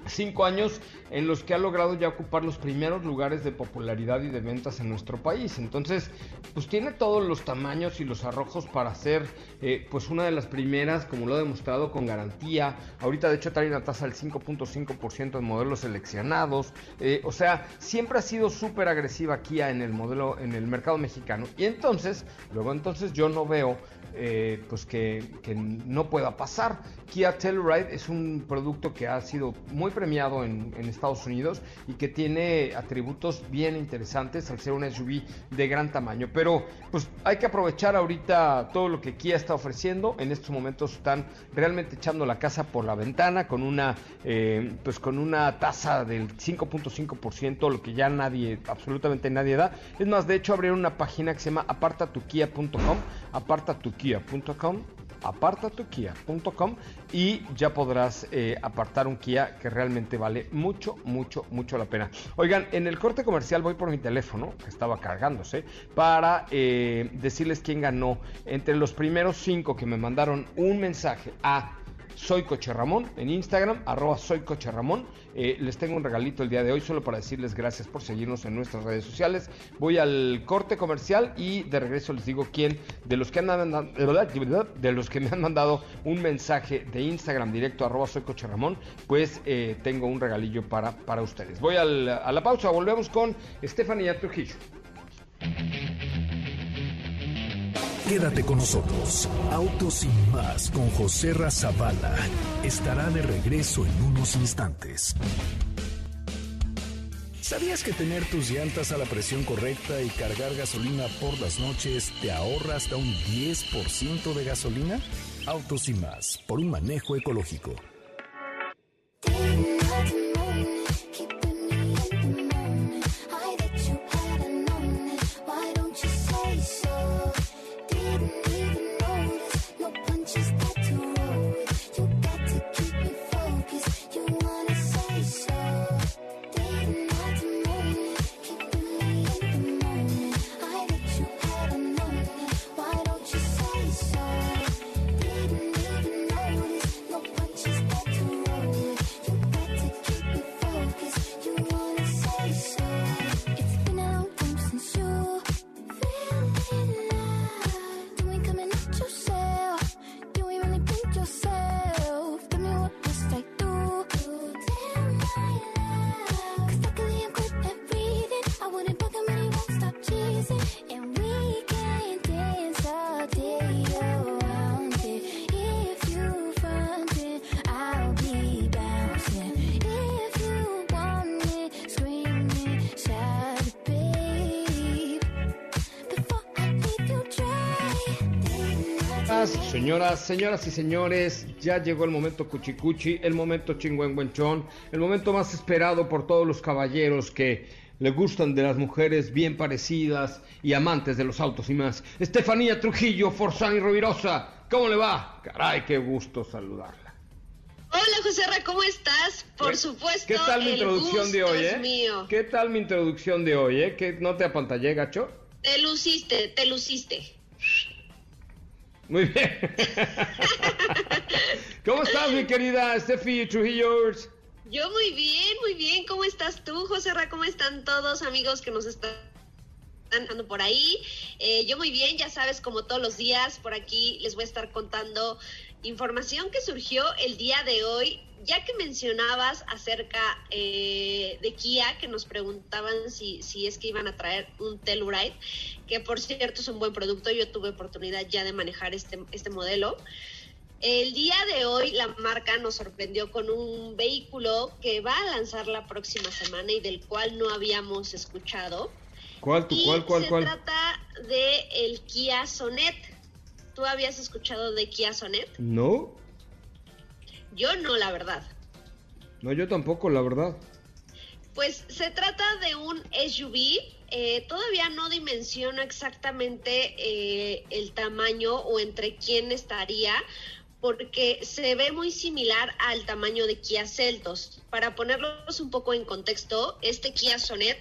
cinco años en los que ha logrado ya ocupar los primeros lugares de popularidad y de ventas en nuestro país. Entonces, pues tiene todos los tamaños y los arrojos para ser eh, pues una de las primeras, como lo ha demostrado con garantía. Ahorita de hecho trae una tasa del 5.5% en modelos seleccionados. Eh, o sea, siempre ha sido súper agresiva Kia en el modelo, en el mercado mexicano. Y entonces, luego entonces yo no veo eh, pues que, no pueda pasar. Kia Telluride es un producto que ha sido muy premiado en, Estados Unidos y que tiene atributos bien interesantes al ser un SUV de gran tamaño. Pero pues hay que aprovechar ahorita todo lo que Kia está ofreciendo. En estos momentos están realmente echando la casa por la ventana con una eh, pues con una tasa del 5.5%, lo que ya nadie, absolutamente nadie da. Es más, de hecho abrieron una página que se llama apartatukia.com, apartatukia kia.com apartatukia.com y ya podrás eh, apartar un Kia que realmente vale mucho, mucho, mucho la pena. Oigan, en el corte comercial voy por mi teléfono, que estaba cargándose, para eh, decirles quién ganó entre los primeros cinco que me mandaron un mensaje a soy Coche Ramón en Instagram, arroba soy Coche Ramón. Eh, les tengo un regalito el día de hoy solo para decirles gracias por seguirnos en nuestras redes sociales. Voy al corte comercial y de regreso les digo quién de los que de los que me han mandado un mensaje de Instagram directo arroba soy Coche Ramón, pues eh, tengo un regalillo para, para ustedes. Voy a la pausa, volvemos con Estefanía Trujillo. Quédate con nosotros. Autos sin más con José Razabala estará de regreso en unos instantes. ¿Sabías que tener tus llantas a la presión correcta y cargar gasolina por las noches te ahorra hasta un 10% de gasolina? Autos y más, por un manejo ecológico. Señoras, señoras y señores, ya llegó el momento cuchicuchi, el momento chingüengüenchón, el momento más esperado por todos los caballeros que le gustan de las mujeres bien parecidas y amantes de los autos y más. Estefanía Trujillo, Forzani Rovirosa, ¿cómo le va? Caray, qué gusto saludarla. Hola José Ra, ¿cómo estás? Por supuesto. ¿Qué tal mi introducción de hoy, eh? ¿Qué tal mi introducción de hoy, eh? ¿Que no te apantallé, gacho? Te luciste, te luciste. Muy bien. ¿Cómo estás, mi querida Steffi Trujillo? Yo muy bien, muy bien. ¿Cómo estás tú, José Ra? ¿Cómo están todos amigos que nos están dando por ahí? Eh, yo muy bien, ya sabes, como todos los días, por aquí les voy a estar contando información que surgió el día de hoy ya que mencionabas acerca eh, de Kia, que nos preguntaban si, si es que iban a traer un Telluride, que por cierto es un buen producto, yo tuve oportunidad ya de manejar este, este modelo. El día de hoy la marca nos sorprendió con un vehículo que va a lanzar la próxima semana y del cual no habíamos escuchado. ¿Cuál, tu, cuál, cuál, se trata de el Kia Sonet. ¿Tú habías escuchado de Kia Sonet? No. Yo no, la verdad. No, yo tampoco, la verdad. Pues se trata de un SUV. Eh, todavía no dimensiono exactamente eh, el tamaño o entre quién estaría, porque se ve muy similar al tamaño de Kia Celtos. Para ponerlos un poco en contexto, este Kia Sonet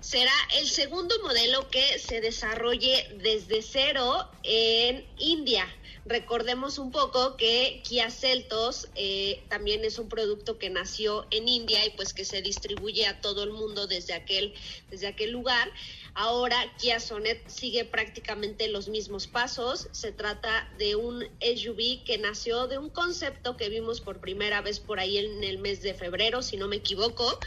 será el segundo modelo que se desarrolle desde cero en India. Recordemos un poco que Kia Celtos eh, también es un producto que nació en India y pues que se distribuye a todo el mundo desde aquel, desde aquel lugar. Ahora Kia Sonet sigue prácticamente los mismos pasos. Se trata de un SUV que nació de un concepto que vimos por primera vez por ahí en el mes de febrero, si no me equivoco,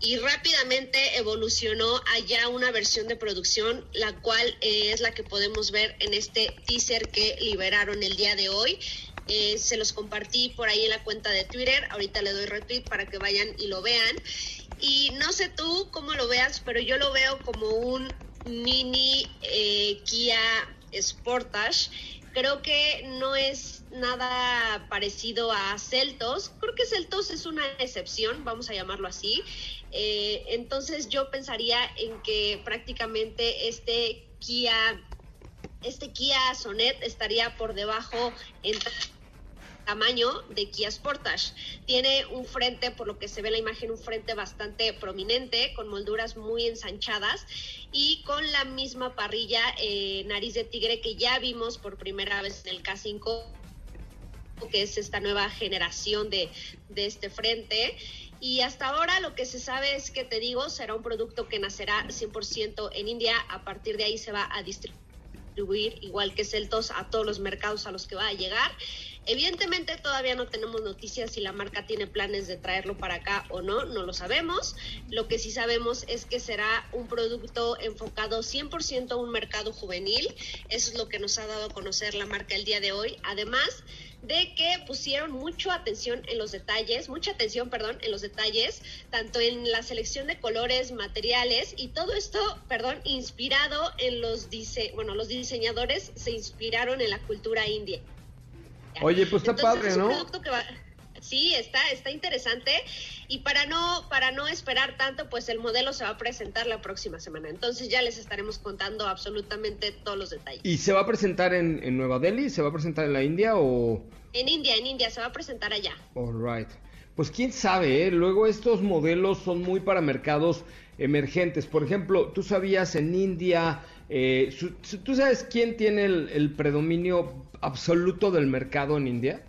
y rápidamente evolucionó allá una versión de producción, la cual eh, es la que podemos ver en este teaser que liberaron el día de hoy. Eh, se los compartí por ahí en la cuenta de Twitter. Ahorita le doy retweet para que vayan y lo vean. Y no sé tú cómo lo veas, pero yo lo veo como un mini eh, Kia Sportage. Creo que no es nada parecido a Celtos. Creo que Celtos es una excepción, vamos a llamarlo así. Eh, entonces yo pensaría en que prácticamente este Kia, este Kia Sonet estaría por debajo en tamaño de Kia Sportage. Tiene un frente, por lo que se ve en la imagen, un frente bastante prominente, con molduras muy ensanchadas y con la misma parrilla eh, nariz de tigre que ya vimos por primera vez en el K5 que es esta nueva generación de, de este frente. Y hasta ahora lo que se sabe es que, te digo, será un producto que nacerá 100% en India. A partir de ahí se va a distribuir, igual que Celtos, a todos los mercados a los que va a llegar. Evidentemente todavía no tenemos noticias si la marca tiene planes de traerlo para acá o no, no lo sabemos. Lo que sí sabemos es que será un producto enfocado 100% a un mercado juvenil. Eso es lo que nos ha dado a conocer la marca el día de hoy. Además de que pusieron mucha atención en los detalles, mucha atención, perdón, en los detalles, tanto en la selección de colores, materiales y todo esto, perdón, inspirado en los dice, bueno, los diseñadores se inspiraron en la cultura india. Oye, pues está Entonces, padre, es un ¿no? producto que va- Sí, está, está interesante. Y para no, para no esperar tanto, pues el modelo se va a presentar la próxima semana. Entonces ya les estaremos contando absolutamente todos los detalles. ¿Y se va a presentar en, en Nueva Delhi? ¿Se va a presentar en la India o...? En India, en India, se va a presentar allá. All right. Pues quién sabe, ¿eh? Luego estos modelos son muy para mercados emergentes. Por ejemplo, tú sabías en India, eh, ¿tú sabes quién tiene el, el predominio absoluto del mercado en India?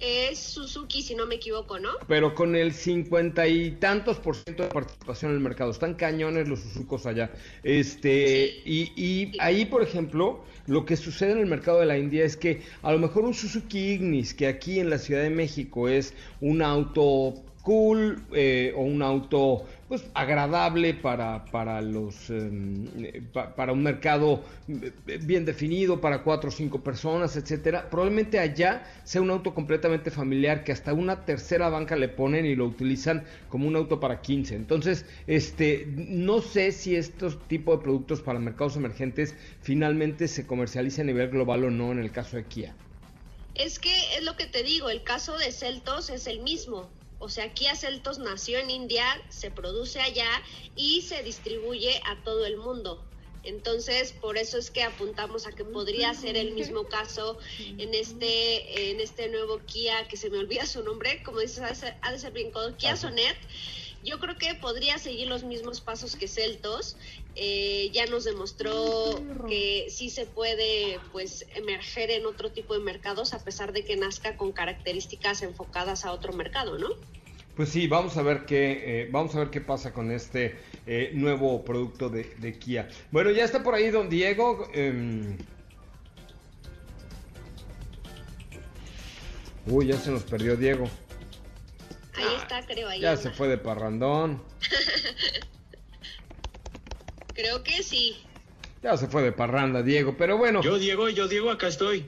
Es Suzuki, si no me equivoco, ¿no? Pero con el cincuenta y tantos por ciento de participación en el mercado. Están cañones los Suzucos allá. Este, y, y ahí, por ejemplo, lo que sucede en el mercado de la India es que a lo mejor un Suzuki Ignis, que aquí en la Ciudad de México es un auto cool eh, o un auto pues agradable para, para los em, pa- para un mercado eh, bien definido para cuatro o cinco personas etcétera. Probablemente allá sea un auto completamente familiar que hasta una tercera banca le ponen y lo utilizan como un auto para 15 entonces este no sé si estos tipos de productos para mercados emergentes finalmente se comercializan a nivel global o no en el caso de Kia. Es que es lo que te digo, el caso de Celtos es el mismo. O sea, Kia Celtos nació en India, se produce allá y se distribuye a todo el mundo. Entonces, por eso es que apuntamos a que podría ser el mismo caso en este, en este nuevo Kia, que se me olvida su nombre, como dices, ha de ser, ha de ser bien Kia Sonet. Yo creo que podría seguir los mismos pasos que Celtos. Eh, ya nos demostró que sí se puede pues emerger en otro tipo de mercados a pesar de que nazca con características enfocadas a otro mercado, ¿no? Pues sí, vamos a ver qué, eh, vamos a ver qué pasa con este eh, nuevo producto de, Kia. Bueno, ya está por ahí don Diego. em. Uy, ya se nos perdió Diego. Ahí está, creo, ahí Ya anda. se fue de parrandón. Creo que sí. Ya se fue de parranda, Diego. Pero bueno. Yo, Diego, yo, Diego, acá estoy.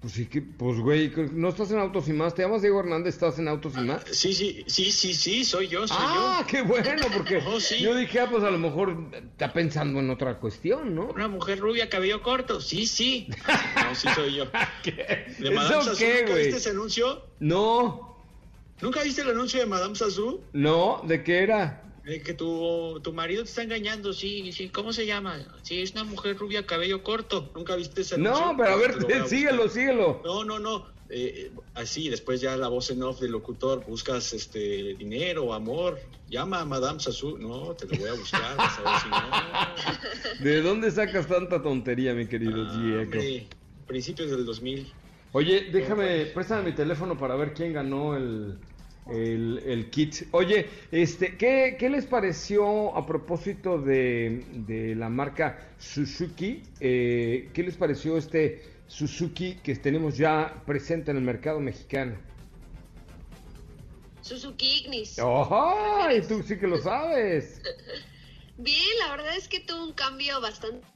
Pues sí, que, pues güey, no estás en Autos y Más. ¿Te llamas Diego Hernández? ¿Estás en Autos y Más? Sí, sí, sí, sí, sí, soy yo, soy Ah, yo. qué bueno, porque Oh, sí. yo dije, ah, pues a lo mejor está pensando en otra cuestión, ¿no? Una mujer rubia, cabello corto. Sí, sí. No, sí soy yo. ¿Qué? ¿De ¿Eso qué, güey? viste ese anuncio? No, ¿Nunca viste el anuncio de Madame Sassou? no, ¿de qué era? Eh, que tu, tu marido te está engañando, sí, sí. ¿Cómo se llama? Sí, es una mujer rubia, cabello corto. ¿Nunca viste ese anuncio? No, pero a ver, a síguelo, síguelo. No, no, no. eh, así, después ya la voz en off del locutor, buscas este dinero, amor, llama a Madame Sassou, no, te lo voy a buscar, vas a ver si no. ¿De dónde sacas tanta tontería, mi querido Ah, hombre, principios del 2000. Oye, déjame, préstame mi teléfono para ver quién ganó el, el, el kit. Oye, este, ¿qué, qué les pareció a propósito de, de la marca Suzuki? Eh, ¿Qué les pareció este Suzuki que tenemos ya presente en el mercado mexicano? Suzuki Ignis. ¡Ay! Tú sí que lo sabes. Bien, la verdad es que tuvo un cambio bastante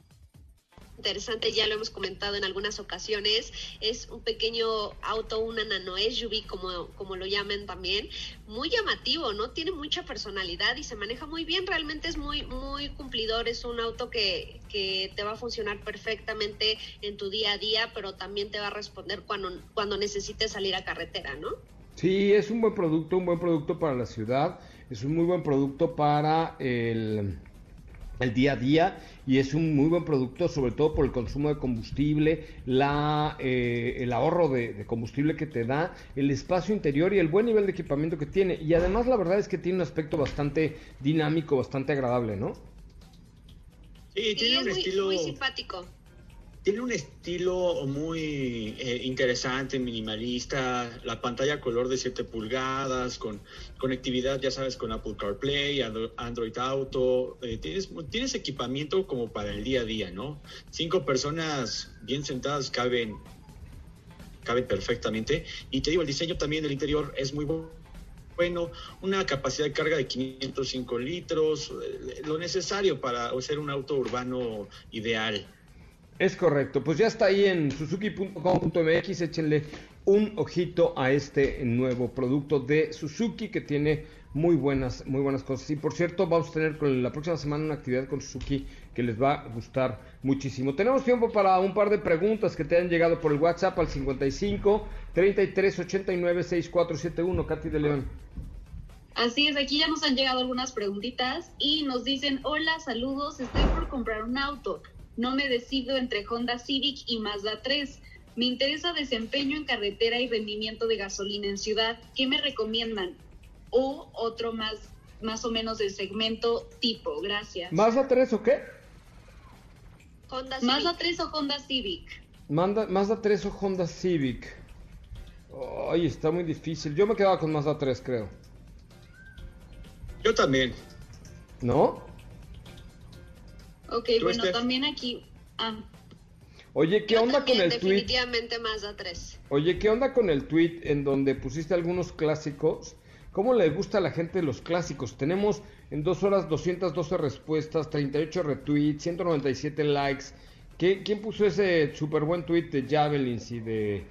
interesante, ya lo hemos comentado en algunas ocasiones, es un pequeño auto, una nano SUV como, como lo llaman también, muy llamativo, ¿no? Tiene mucha personalidad y se maneja muy bien, realmente es muy, muy cumplidor, es un auto que, que te va a funcionar perfectamente en tu día a día, pero también te va a responder cuando, cuando necesites salir a carretera, ¿no? Sí, es un buen producto, un buen producto para la ciudad, es un muy buen producto para el, el día a día y es un muy buen producto sobre todo por el consumo de combustible, la, eh, el ahorro de, de combustible que te da, el espacio interior y el buen nivel de equipamiento que tiene. Y además la verdad es que tiene un aspecto bastante dinámico, bastante agradable, ¿no? Sí, Sí, tiene es un muy, estilo... muy simpático. Tiene un estilo muy eh, interesante, minimalista, la pantalla color de 7 pulgadas, con conectividad, ya sabes, con Apple CarPlay, Andro- Android Auto, eh, tienes, tienes equipamiento como para el día a día, ¿no? Cinco personas bien sentadas caben, caben perfectamente. Y te digo, el diseño también del interior es muy bu- bueno, una capacidad de carga de 505 litros, eh, lo necesario para ser un auto urbano ideal. Es correcto, pues ya está ahí en suzuki.com.mx, échenle un ojito a este nuevo producto de Suzuki que tiene muy buenas, muy buenas cosas. Y por cierto, vamos a tener con la próxima semana una actividad con Suzuki que les va a gustar muchísimo. Tenemos tiempo para un par de preguntas que te han llegado por el WhatsApp al 55 33 89 6471, Katy de León. Así es, aquí ya nos han llegado algunas preguntitas y nos dicen, hola, saludos, estoy por comprar un auto. No me decido entre Honda Civic y Mazda 3. Me interesa desempeño en carretera y rendimiento de gasolina en ciudad. ¿Qué me recomiendan? O otro más, más o menos del segmento tipo. Gracias. ¿Mazda 3 o qué? Honda Mazda Civic. 3 o Honda Civic. Manda, Mazda 3 o Honda Civic. Ay, está muy difícil. Yo me quedaba con Mazda 3, creo. Yo también. ¿No? Ok, ¿Tú, bueno, Steph? también aquí... Ah, Oye, ¿qué Yo onda con el tweet? definitivamente Mazda 3. Oye, ¿qué onda con el tweet en donde pusiste algunos clásicos? ¿Cómo le gusta a la gente los clásicos? Tenemos en dos horas 212 respuestas, 38 retweets, 197 likes. ¿Qué- ¿Quién puso ese súper buen tweet de Javelins y de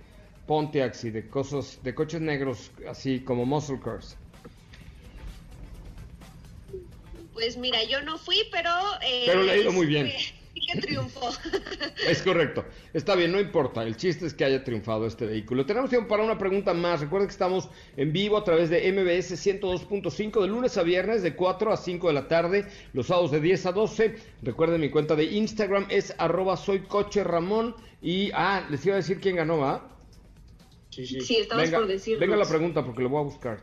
Pontiacs y de cosas, de coches negros así como muscle cars? Pues mira, yo no fui, pero... eh, Pero le ha ido muy bien. Sí, que triunfó. Es correcto. Está bien, no importa. El chiste es que haya triunfado este vehículo. Tenemos tiempo para una pregunta más. Recuerden que estamos en vivo a través de MBS 102.5 de lunes a viernes de 4 a 5 de la tarde, los sábados de 10 a 12. Recuerden mi cuenta de Instagram es arroba soy coche Ramón. Y, ah, les iba a decir quién ganó, ¿va? Sí, sí. sí, estamos Venga, por decirlo. venga la pregunta porque lo voy a buscar.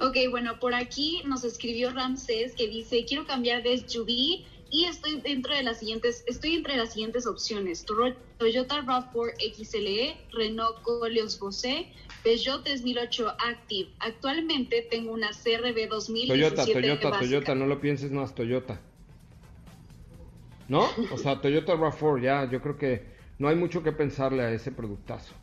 Ok, bueno, por aquí nos escribió Ramsés que dice, quiero cambiar de SUV y estoy dentro de las siguientes, estoy entre las siguientes opciones. Toyota RAV4 XLE, Renault Koleos Bose, Peugeot 3008 Active. Actualmente tengo una CRB 2017 Toyota, Toyota, básica. Toyota, no lo pienses más, Toyota. ¿No? O sea, Toyota RAV4, ya, yo creo que no hay mucho que pensarle a ese productazo.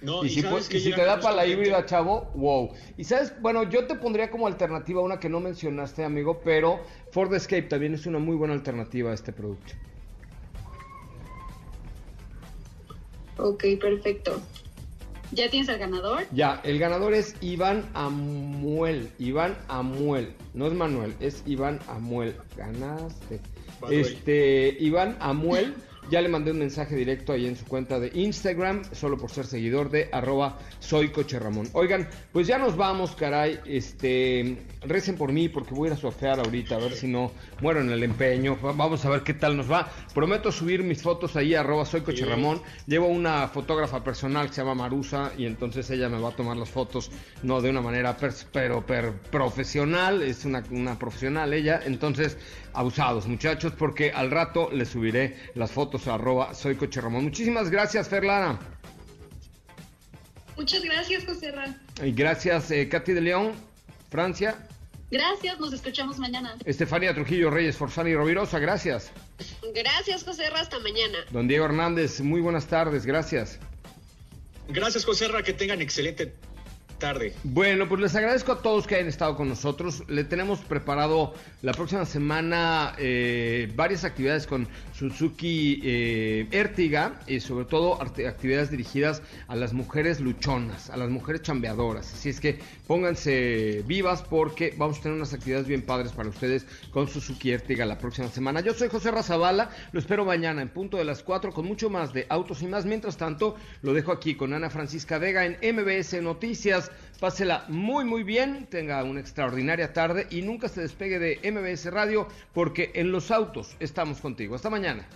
No, y si, que y te da para la híbrida, chavo, wow. Y sabes, bueno, yo te pondría como alternativa una que no mencionaste, amigo, pero Ford Escape también es una muy buena alternativa a este producto. Ok, perfecto. ¿Ya tienes al ganador? Ya, el ganador es Iván Amuel. Iván Amuel. No es Manuel, es Iván Amuel. Ganaste. Este, Iván Amuel Ya le mandé un mensaje directo ahí en su cuenta de Instagram, solo por ser seguidor de arroba soy Coche Ramón. Oigan, pues ya nos vamos, caray. Este, recen por mí porque voy a ir a surfear ahorita, a ver si no muero en el empeño. Vamos a ver qué tal nos va. Prometo subir mis fotos ahí, arroba soy Coche Ramón. Llevo una fotógrafa personal que se llama Marusa y entonces ella me va a tomar las fotos, no de una manera, pero profesional, es una, una profesional ella. Entonces, abusados, muchachos, porque al rato les subiré las fotos arroba soy Coche Ramón. Muchísimas gracias, Ferlana. Muchas gracias, José Ra. Y gracias, eh, Katy de León, Francia. Gracias, nos escuchamos mañana. Estefanía Trujillo Reyes, Forzani y Rovirosa, gracias. Gracias, José Ra, hasta mañana. Don Diego Hernández, muy buenas tardes, gracias. Gracias, José Ra, que tengan excelente tarde. Bueno, pues les agradezco a todos que hayan estado con nosotros. Le tenemos preparado la próxima semana eh, varias actividades con Suzuki eh, Ertiga y sobre todo actividades dirigidas a las mujeres luchonas, a las mujeres chambeadoras. Así es que pónganse vivas porque vamos a tener unas actividades bien padres para ustedes con Suzuki Ertiga la próxima semana. Yo soy José Razabala, lo espero mañana en punto de las 4 con mucho más de autos y más. Mientras tanto, lo dejo aquí con Ana Francisca Vega en MBS Noticias. Pásela muy muy bien, tenga una extraordinaria tarde y nunca se despegue de MBS Radio porque en los autos estamos contigo. Hasta mañana.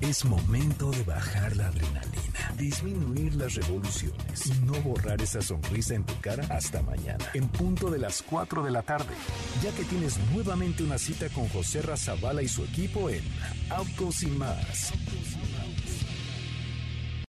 Es momento de bajar la adrenalina, disminuir las revoluciones y no borrar esa sonrisa en tu cara hasta mañana, en punto de las 4 de la tarde, ya que tienes nuevamente una cita con José Razabala y su equipo en Autos y más.